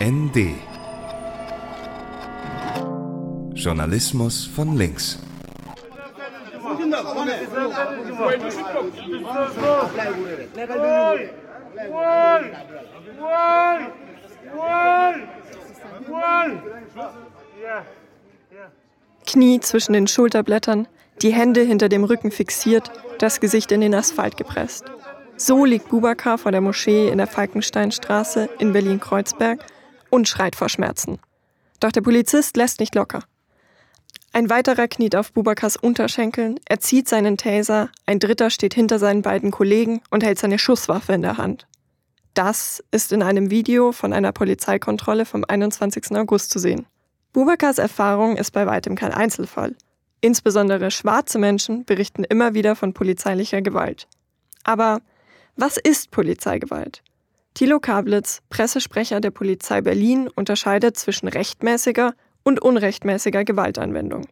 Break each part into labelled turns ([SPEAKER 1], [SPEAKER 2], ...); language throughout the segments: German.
[SPEAKER 1] ND Journalismus von links.
[SPEAKER 2] Knie zwischen den Schulterblättern, die Hände hinter dem Rücken fixiert, das Gesicht in den Asphalt gepresst. So liegt Bubakar vor der Moschee in der Falkensteinstraße in Berlin-Kreuzberg und schreit vor Schmerzen. Doch der Polizist lässt nicht locker. Ein weiterer kniet auf Bubakars Unterschenkeln, er zieht seinen Taser, ein dritter steht hinter seinen beiden Kollegen und hält seine Schusswaffe in der Hand. Das ist in einem Video von einer Polizeikontrolle vom 21. August zu sehen. Bubakars Erfahrung ist bei weitem kein Einzelfall. Insbesondere schwarze Menschen berichten immer wieder von polizeilicher Gewalt. Aber was ist Polizeigewalt? Thilo Kablitz, Pressesprecher der Polizei Berlin, unterscheidet zwischen rechtmäßiger und unrechtmäßiger Gewaltanwendung.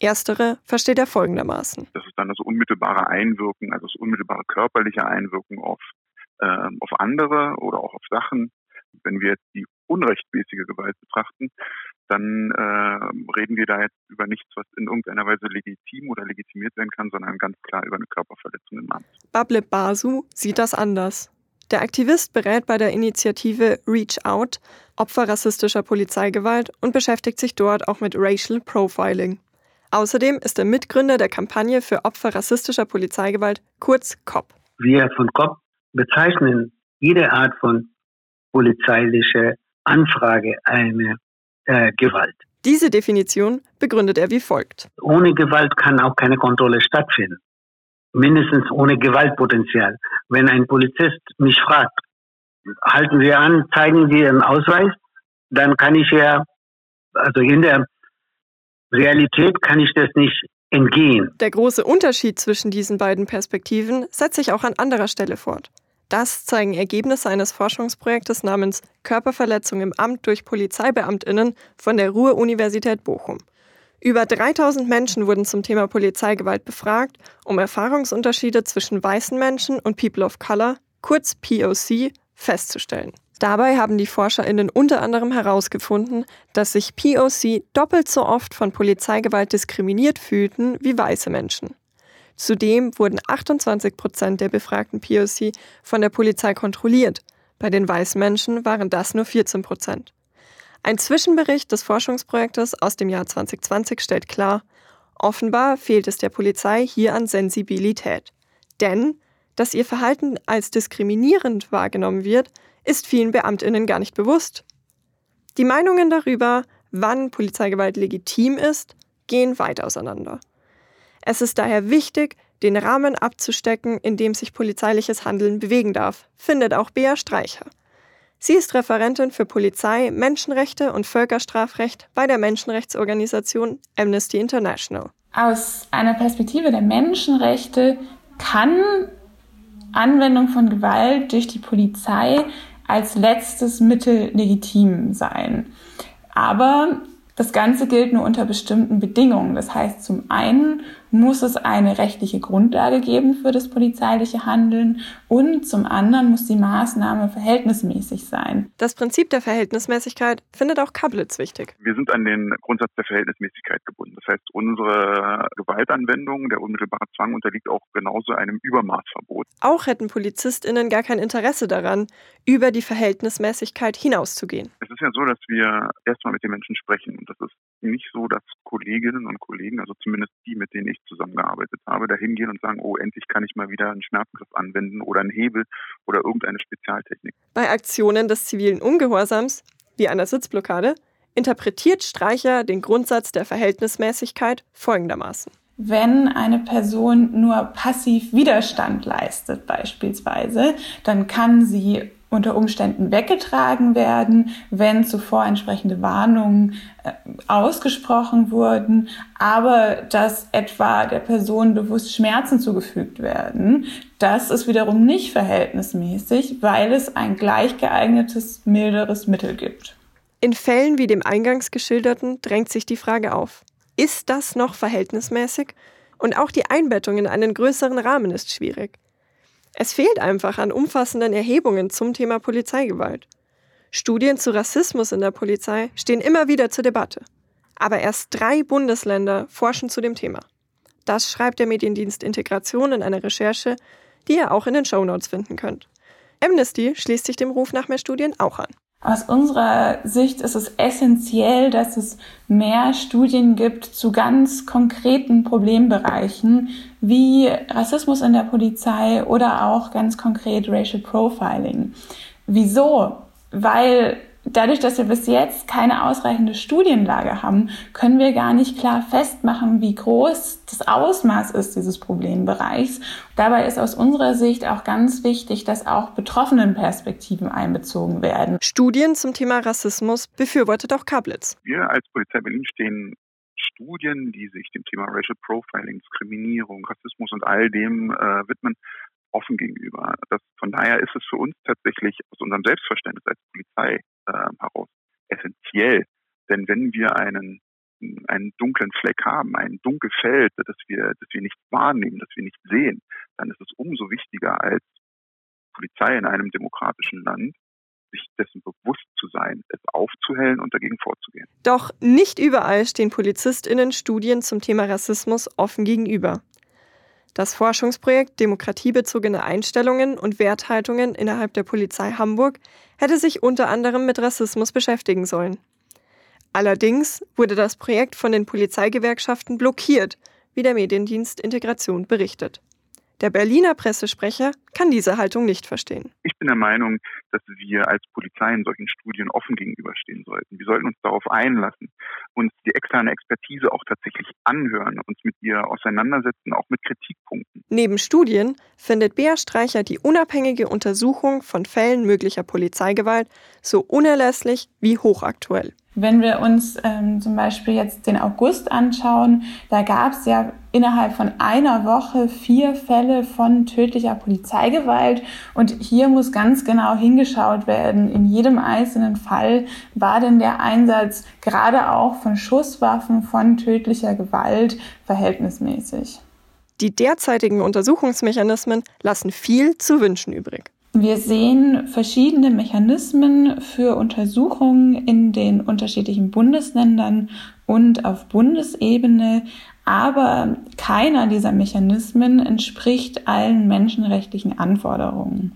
[SPEAKER 2] Erstere versteht er folgendermaßen.
[SPEAKER 3] Das ist dann das unmittelbare Einwirken, also das unmittelbare körperliche Einwirken auf, äh, auf andere oder auch auf Sachen. Wenn wir jetzt die unrechtmäßige Gewalt betrachten, dann äh, reden wir da jetzt über nichts, was in irgendeiner Weise legitim oder legitimiert werden kann, sondern ganz klar über eine Körperverletzung im Amt.
[SPEAKER 2] Bable Basu sieht das anders. Der Aktivist berät bei der Initiative Reach Out Opfer rassistischer Polizeigewalt und beschäftigt sich dort auch mit Racial Profiling. Außerdem ist er Mitgründer der Kampagne für Opfer rassistischer Polizeigewalt, kurz COP.
[SPEAKER 4] Wir von COP bezeichnen jede Art von polizeiliche Anfrage eine äh, Gewalt.
[SPEAKER 2] Diese Definition begründet er wie folgt.
[SPEAKER 4] Ohne Gewalt kann auch keine Kontrolle stattfinden mindestens ohne Gewaltpotenzial. Wenn ein Polizist mich fragt, halten Sie an, zeigen Sie Ihren Ausweis, dann kann ich ja, also in der Realität kann ich das nicht entgehen.
[SPEAKER 2] Der große Unterschied zwischen diesen beiden Perspektiven setzt sich auch an anderer Stelle fort. Das zeigen Ergebnisse eines Forschungsprojektes namens Körperverletzung im Amt durch Polizeibeamtinnen von der Ruhr-Universität Bochum. Über 3000 Menschen wurden zum Thema Polizeigewalt befragt, um Erfahrungsunterschiede zwischen weißen Menschen und People of Color, kurz POC, festzustellen. Dabei haben die ForscherInnen unter anderem herausgefunden, dass sich POC doppelt so oft von Polizeigewalt diskriminiert fühlten wie weiße Menschen. Zudem wurden 28 Prozent der befragten POC von der Polizei kontrolliert. Bei den weißen Menschen waren das nur 14 Prozent. Ein Zwischenbericht des Forschungsprojektes aus dem Jahr 2020 stellt klar, offenbar fehlt es der Polizei hier an Sensibilität. Denn, dass ihr Verhalten als diskriminierend wahrgenommen wird, ist vielen Beamtinnen gar nicht bewusst. Die Meinungen darüber, wann Polizeigewalt legitim ist, gehen weit auseinander. Es ist daher wichtig, den Rahmen abzustecken, in dem sich polizeiliches Handeln bewegen darf, findet auch Bea Streicher. Sie ist Referentin für Polizei, Menschenrechte und Völkerstrafrecht bei der Menschenrechtsorganisation Amnesty International.
[SPEAKER 5] Aus einer Perspektive der Menschenrechte kann Anwendung von Gewalt durch die Polizei als letztes Mittel legitim sein. Aber das Ganze gilt nur unter bestimmten Bedingungen. Das heißt, zum einen muss es eine rechtliche Grundlage geben für das polizeiliche Handeln und zum anderen muss die Maßnahme verhältnismäßig sein.
[SPEAKER 2] Das Prinzip der Verhältnismäßigkeit findet auch Kablitz wichtig.
[SPEAKER 3] Wir sind an den Grundsatz der Verhältnismäßigkeit gebunden. Das heißt, unsere Gewaltanwendung, der unmittelbare Zwang unterliegt auch genauso einem Übermaßverbot.
[SPEAKER 2] Auch hätten PolizistInnen gar kein Interesse daran, über die Verhältnismäßigkeit hinauszugehen.
[SPEAKER 3] Es ist ja so, dass wir erstmal mit den Menschen sprechen und das ist nicht so, dass Kolleginnen und Kollegen, also zumindest die, mit denen ich zusammengearbeitet habe, da hingehen und sagen, oh, endlich kann ich mal wieder einen Schmerzgriff anwenden oder einen Hebel oder irgendeine Spezialtechnik.
[SPEAKER 2] Bei Aktionen des zivilen Ungehorsams, wie einer Sitzblockade, interpretiert Streicher den Grundsatz der Verhältnismäßigkeit folgendermaßen.
[SPEAKER 5] Wenn eine Person nur passiv Widerstand leistet beispielsweise, dann kann sie unter Umständen weggetragen werden, wenn zuvor entsprechende Warnungen äh, ausgesprochen wurden, aber dass etwa der Person bewusst Schmerzen zugefügt werden, das ist wiederum nicht verhältnismäßig, weil es ein gleich geeignetes, milderes Mittel gibt.
[SPEAKER 2] In Fällen wie dem eingangs geschilderten drängt sich die Frage auf, ist das noch verhältnismäßig? Und auch die Einbettung in einen größeren Rahmen ist schwierig. Es fehlt einfach an umfassenden Erhebungen zum Thema Polizeigewalt. Studien zu Rassismus in der Polizei stehen immer wieder zur Debatte. Aber erst drei Bundesländer forschen zu dem Thema. Das schreibt der Mediendienst Integration in einer Recherche, die ihr auch in den Shownotes finden könnt. Amnesty schließt sich dem Ruf nach mehr Studien auch an.
[SPEAKER 5] Aus unserer Sicht ist es essentiell, dass es mehr Studien gibt zu ganz konkreten Problembereichen wie Rassismus in der Polizei oder auch ganz konkret Racial Profiling. Wieso? Weil Dadurch, dass wir bis jetzt keine ausreichende Studienlage haben, können wir gar nicht klar festmachen, wie groß das Ausmaß ist dieses Problembereichs. Dabei ist aus unserer Sicht auch ganz wichtig, dass auch Betroffenenperspektiven einbezogen werden.
[SPEAKER 2] Studien zum Thema Rassismus befürwortet auch Kablitz.
[SPEAKER 3] Wir als Polizei Berlin stehen Studien, die sich dem Thema Racial Profiling, Diskriminierung, Rassismus und all dem äh, widmen, offen gegenüber. Das, von daher ist es für uns tatsächlich aus unserem Selbstverständnis als Polizei äh, heraus essentiell. Denn wenn wir einen, einen dunklen Fleck haben, ein Dunkelfeld, das wir, das wir nicht wahrnehmen, das wir nicht sehen, dann ist es umso wichtiger als Polizei in einem demokratischen Land, sich dessen bewusst zu sein, es aufzuhellen und dagegen vorzugehen.
[SPEAKER 2] Doch nicht überall stehen PolizistInnen Studien zum Thema Rassismus offen gegenüber. Das Forschungsprojekt Demokratiebezogene Einstellungen und Werthaltungen innerhalb der Polizei Hamburg hätte sich unter anderem mit Rassismus beschäftigen sollen. Allerdings wurde das Projekt von den Polizeigewerkschaften blockiert, wie der Mediendienst Integration berichtet. Der Berliner Pressesprecher kann diese Haltung nicht verstehen.
[SPEAKER 3] Ich bin der Meinung, dass wir als Polizei in solchen Studien offen gegenüberstehen sollten. Wir sollten uns darauf einlassen, uns die externe Expertise auch tatsächlich anhören, uns mit ihr auseinandersetzen, auch mit Kritikpunkten.
[SPEAKER 2] Neben Studien findet Bea Streicher die unabhängige Untersuchung von Fällen möglicher Polizeigewalt so unerlässlich wie hochaktuell.
[SPEAKER 5] Wenn wir uns ähm, zum Beispiel jetzt den August anschauen, da gab es ja innerhalb von einer Woche vier Fälle von tödlicher Polizeigewalt. Und hier muss ganz genau hingeschaut werden. In jedem einzelnen Fall war denn der Einsatz gerade auch von Schusswaffen von tödlicher Gewalt verhältnismäßig.
[SPEAKER 2] Die derzeitigen Untersuchungsmechanismen lassen viel zu wünschen übrig.
[SPEAKER 5] Wir sehen verschiedene Mechanismen für Untersuchungen in den unterschiedlichen Bundesländern und auf Bundesebene, aber keiner dieser Mechanismen entspricht allen menschenrechtlichen Anforderungen.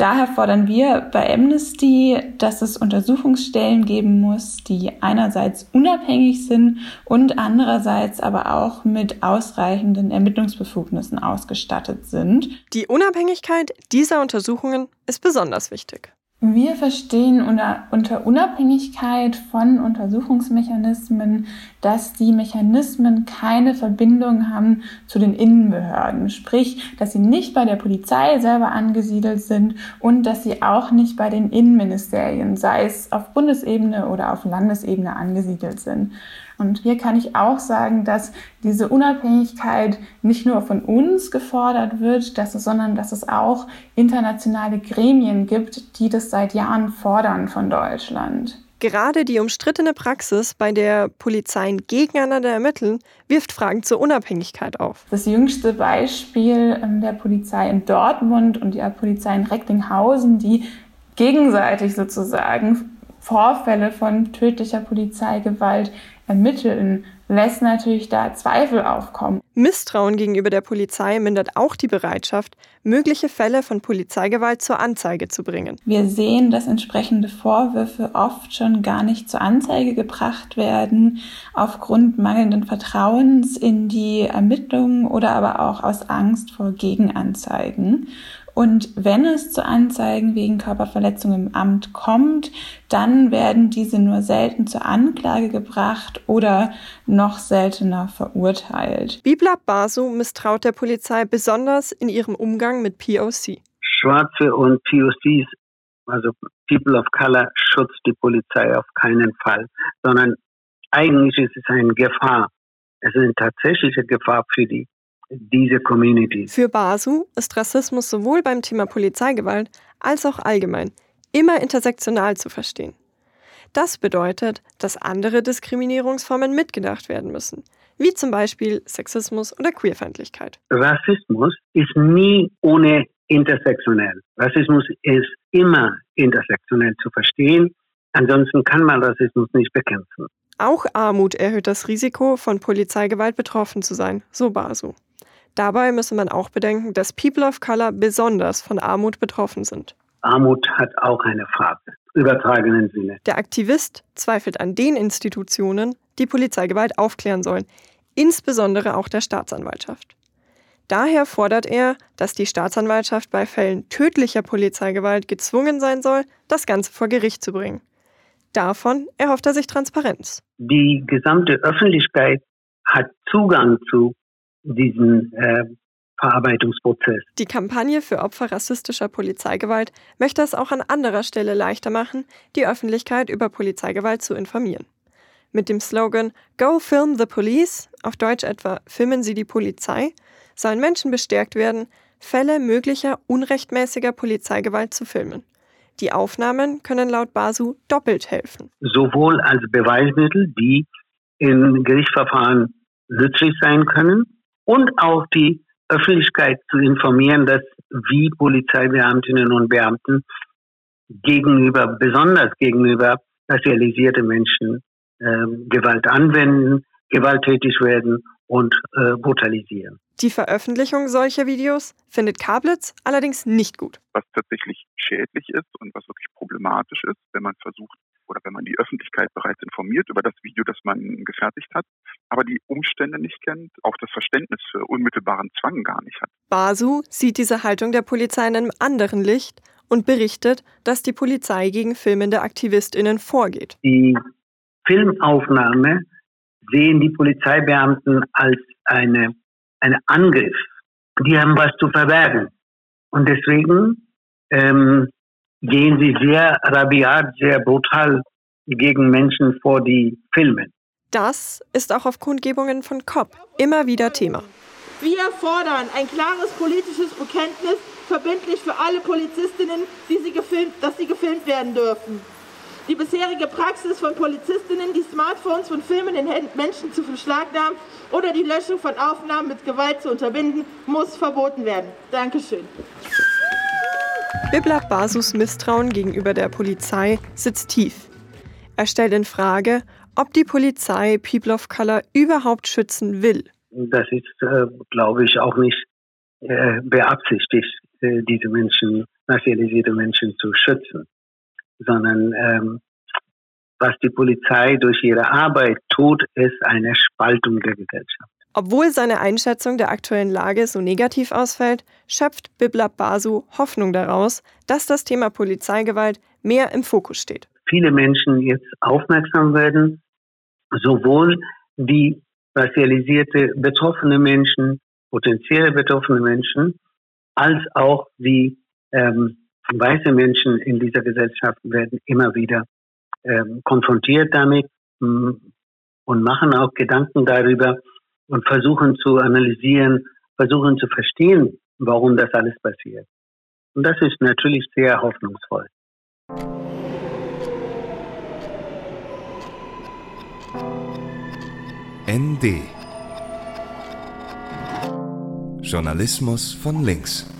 [SPEAKER 5] Daher fordern wir bei Amnesty, dass es Untersuchungsstellen geben muss, die einerseits unabhängig sind und andererseits aber auch mit ausreichenden Ermittlungsbefugnissen ausgestattet sind.
[SPEAKER 2] Die Unabhängigkeit dieser Untersuchungen ist besonders wichtig.
[SPEAKER 5] Wir verstehen unter, unter, Unabhängigkeit von Untersuchungsmechanismen, dass die Mechanismen keine Verbindung haben zu den Innenbehörden, sprich, dass sie nicht bei der Polizei selber angesiedelt sind und dass sie auch nicht bei den Innenministerien, sei es auf Bundesebene oder auf Landesebene angesiedelt sind. Und hier kann ich auch sagen, dass diese Unabhängigkeit nicht nur von uns gefordert wird, dass es, sondern dass es auch internationale Gremien gibt, die das seit Jahren fordern von Deutschland.
[SPEAKER 2] Gerade die umstrittene Praxis, bei der Polizeien gegeneinander ermitteln, wirft Fragen zur Unabhängigkeit auf.
[SPEAKER 5] Das jüngste Beispiel ähm, der Polizei in Dortmund und der Polizei in Recklinghausen, die gegenseitig sozusagen Vorfälle von tödlicher Polizeigewalt ermitteln, lässt natürlich da Zweifel aufkommen.
[SPEAKER 2] Misstrauen gegenüber der Polizei mindert auch die Bereitschaft, mögliche Fälle von Polizeigewalt zur Anzeige zu bringen.
[SPEAKER 5] Wir sehen, dass entsprechende Vorwürfe oft schon gar nicht zur Anzeige gebracht werden, aufgrund mangelnden Vertrauens in die Ermittlungen oder aber auch aus Angst vor Gegenanzeigen. Und wenn es zu Anzeigen wegen Körperverletzung im Amt kommt, dann werden diese nur selten zur Anklage gebracht oder noch seltener verurteilt.
[SPEAKER 2] Biblab Basu misstraut der Polizei besonders in ihrem Umgang mit POC.
[SPEAKER 4] Schwarze und POCs, also People of Color, schützt die Polizei auf keinen Fall, sondern eigentlich ist es eine Gefahr. Es ist eine tatsächliche Gefahr für die diese Community.
[SPEAKER 2] Für Basu ist Rassismus sowohl beim Thema Polizeigewalt als auch allgemein immer intersektional zu verstehen. Das bedeutet, dass andere Diskriminierungsformen mitgedacht werden müssen, wie zum Beispiel Sexismus oder Queerfeindlichkeit.
[SPEAKER 4] Rassismus ist nie ohne intersektionell. Rassismus ist immer intersektionell zu verstehen. Ansonsten kann man Rassismus nicht bekämpfen.
[SPEAKER 2] Auch Armut erhöht das Risiko, von Polizeigewalt betroffen zu sein, so Basu. Dabei müsse man auch bedenken, dass People of Color besonders von Armut betroffen sind.
[SPEAKER 4] Armut hat auch eine Farbe, übertragenen Sinne.
[SPEAKER 2] Der Aktivist zweifelt an den Institutionen, die Polizeigewalt aufklären sollen, insbesondere auch der Staatsanwaltschaft. Daher fordert er, dass die Staatsanwaltschaft bei Fällen tödlicher Polizeigewalt gezwungen sein soll, das Ganze vor Gericht zu bringen. Davon erhofft er sich Transparenz.
[SPEAKER 4] Die gesamte Öffentlichkeit hat Zugang zu diesem äh, Verarbeitungsprozess.
[SPEAKER 2] Die Kampagne für Opfer rassistischer Polizeigewalt möchte es auch an anderer Stelle leichter machen, die Öffentlichkeit über Polizeigewalt zu informieren. Mit dem Slogan Go Film the Police, auf Deutsch etwa Filmen Sie die Polizei, sollen Menschen bestärkt werden, Fälle möglicher unrechtmäßiger Polizeigewalt zu filmen. Die Aufnahmen können laut Basu doppelt helfen.
[SPEAKER 4] Sowohl als Beweismittel, die in Gerichtsverfahren nützlich sein können, und auch die Öffentlichkeit zu informieren, dass wie Polizeibeamtinnen und Beamten gegenüber, besonders gegenüber racialisierte Menschen äh, Gewalt anwenden, gewalttätig werden und äh, brutalisieren.
[SPEAKER 2] Die Veröffentlichung solcher Videos findet Kablitz allerdings nicht gut.
[SPEAKER 3] Was tatsächlich schädlich ist und was wirklich problematisch ist, wenn man versucht oder wenn man die Öffentlichkeit bereits informiert über das Video, das man gefertigt hat, aber die Umstände nicht kennt, auch das Verständnis für unmittelbaren Zwang gar nicht hat.
[SPEAKER 2] Basu sieht diese Haltung der Polizei in einem anderen Licht und berichtet, dass die Polizei gegen filmende AktivistInnen vorgeht.
[SPEAKER 4] Die Filmaufnahme sehen die Polizeibeamten als eine, eine Angriff. Die haben was zu verbergen. Und deswegen ähm, gehen sie sehr rabiat, sehr brutal gegen Menschen vor, die filmen.
[SPEAKER 2] Das ist auch auf Kundgebungen von COP immer wieder Thema.
[SPEAKER 6] Wir fordern ein klares politisches Bekenntnis, verbindlich für alle Polizistinnen, die sie gefilmt, dass sie gefilmt werden dürfen. Die bisherige Praxis von Polizistinnen, die Smartphones von filmenden Menschen zu beschlagnahmen oder die Löschung von Aufnahmen mit Gewalt zu unterbinden, muss verboten werden. Dankeschön.
[SPEAKER 2] Biblak Basus Misstrauen gegenüber der Polizei sitzt tief. Er stellt in Frage, ob die Polizei People of Color überhaupt schützen will.
[SPEAKER 4] Das ist, äh, glaube ich, auch nicht äh, beabsichtigt, äh, diese Menschen, racialisierte Menschen zu schützen, sondern ähm, was die Polizei durch ihre Arbeit tut, ist eine Spaltung der Gesellschaft.
[SPEAKER 2] Obwohl seine Einschätzung der aktuellen Lage so negativ ausfällt, schöpft Biblab Basu Hoffnung daraus, dass das Thema Polizeigewalt mehr im Fokus steht.
[SPEAKER 4] Viele Menschen jetzt aufmerksam werden, sowohl die racialisierte betroffene Menschen, potenzielle betroffene Menschen, als auch die ähm, weiße Menschen in dieser Gesellschaft werden immer wieder ähm, konfrontiert damit mm, und machen auch Gedanken darüber, und versuchen zu analysieren, versuchen zu verstehen, warum das alles passiert. Und das ist natürlich sehr hoffnungsvoll.
[SPEAKER 1] ND Journalismus von links.